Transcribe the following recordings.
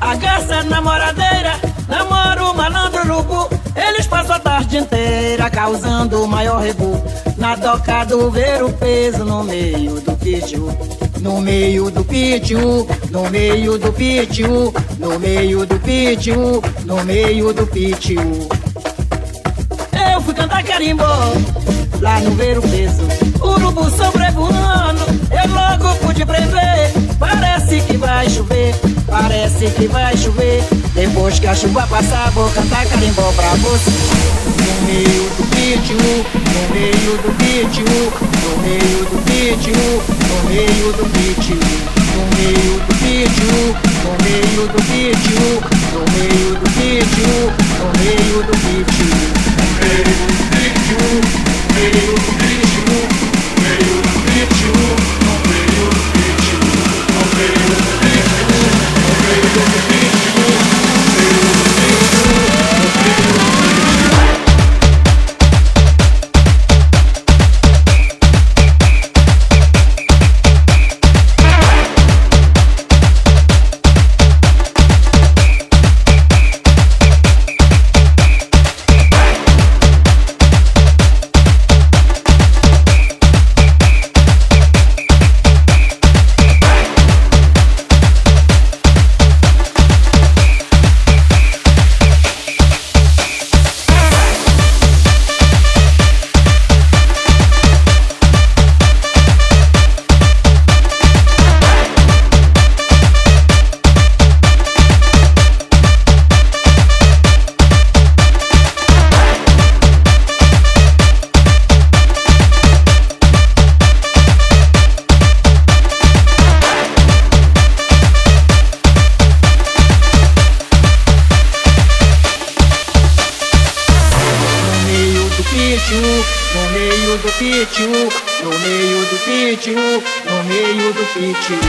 A garça namoradeira namora o malandro urubu. Eles passam a tarde inteira causando o maior rebu. Na doca do ver o peso no meio do pitiu. No meio do pitiu, no meio do pitiu, no meio do pitiu, no meio do pitiu. Eu fui cantar carimbó lá no ver o peso. Urubu sobrevoando, eu logo pude prever. Parece que vai chover, parece que vai chover. Depois que a chuva passar, vou cantar carimbó pra você. No meio do pitiu, no meio do pitiu, no meio do pitiu, no meio do pitiu, no meio do pitiu, no meio do pitiu, no meio do pitiu, no meio do pitiu, no meio do pitiu, no meio do pitiu, future.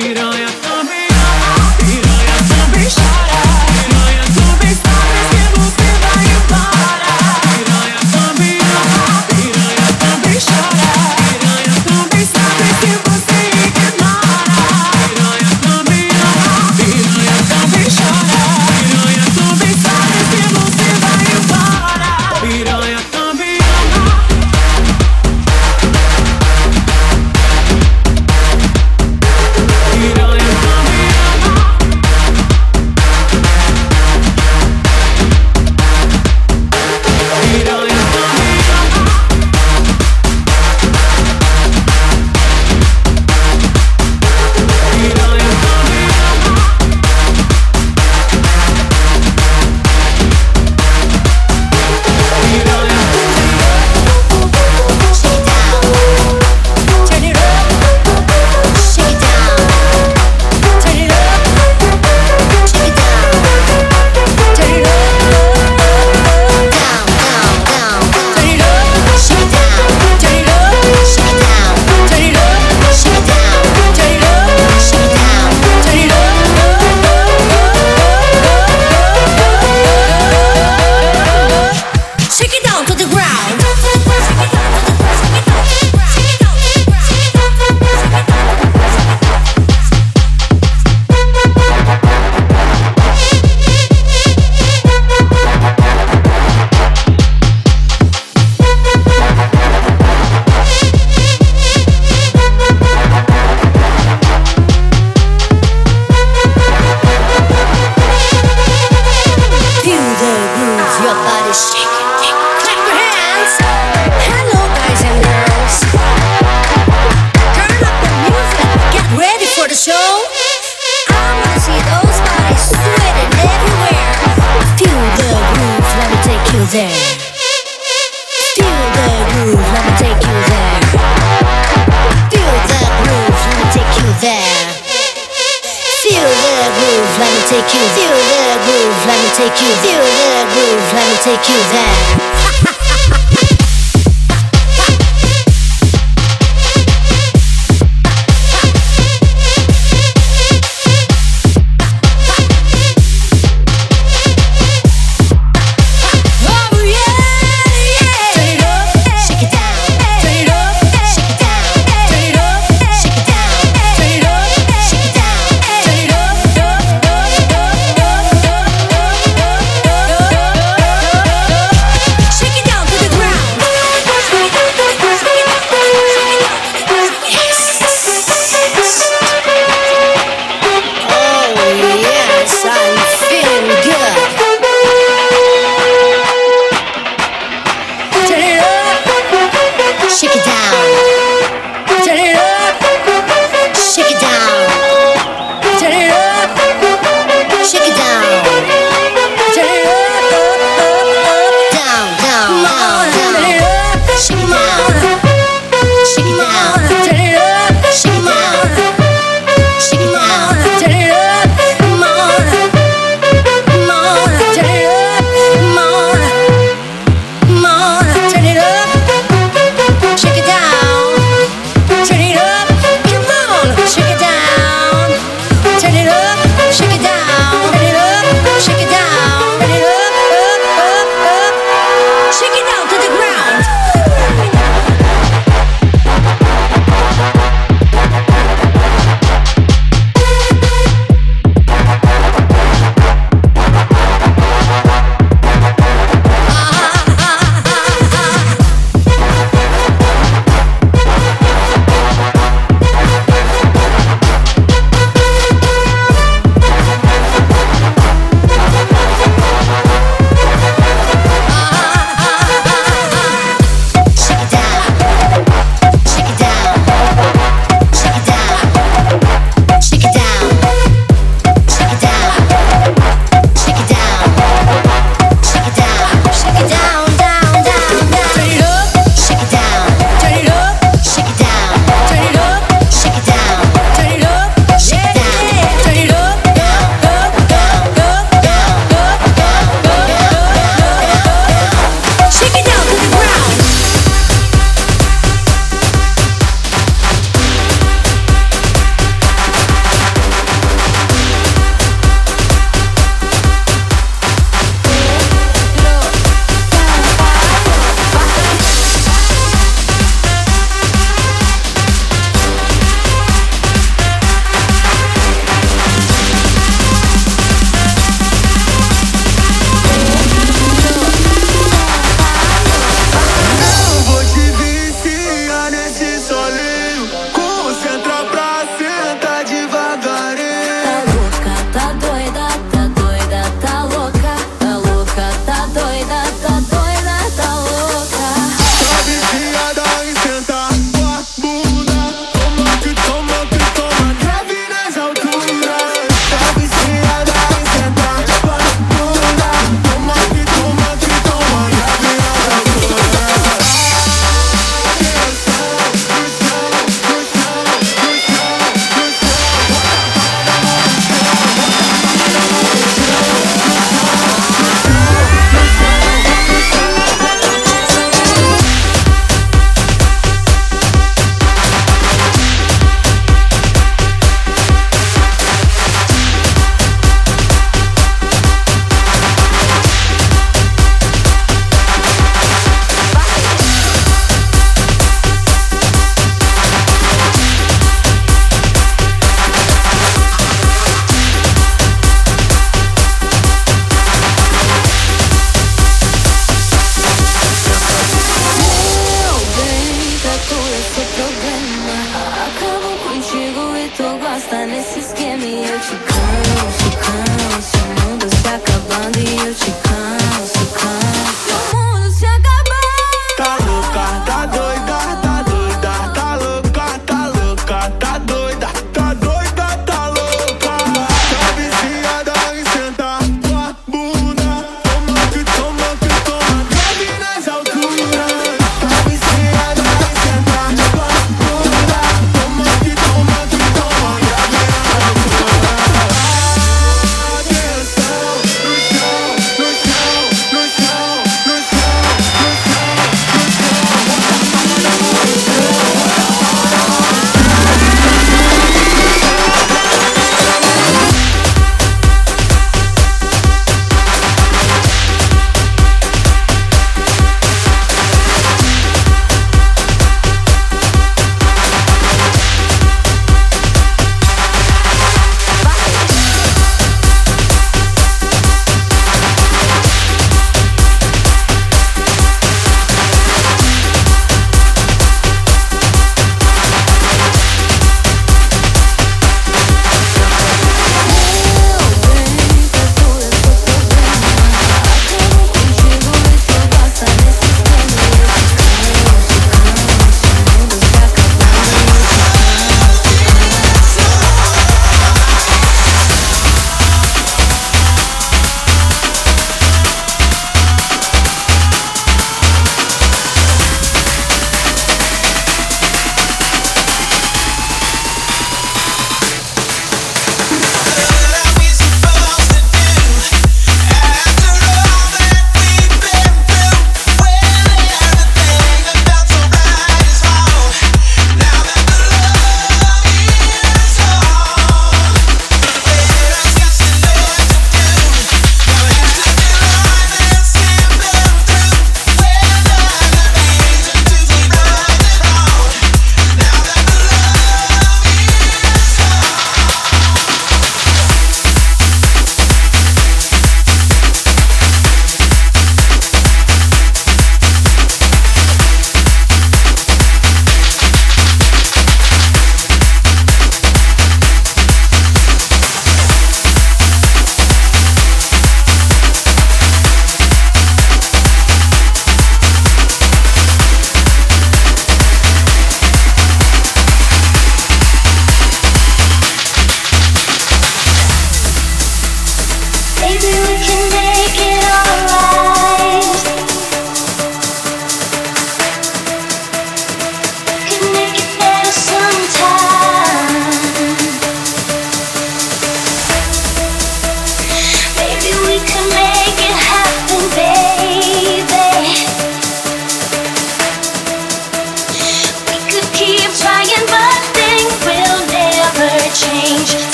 Sweet on the show? I wanna see those bodies sweating everywhere. Feel the groove, let me take you there. Feel the groove, let me take you there. Feel the groove, let me take you there. Feel the groove, let me take you. Feel the groove, let me take you. Feel the groove, let me take you there.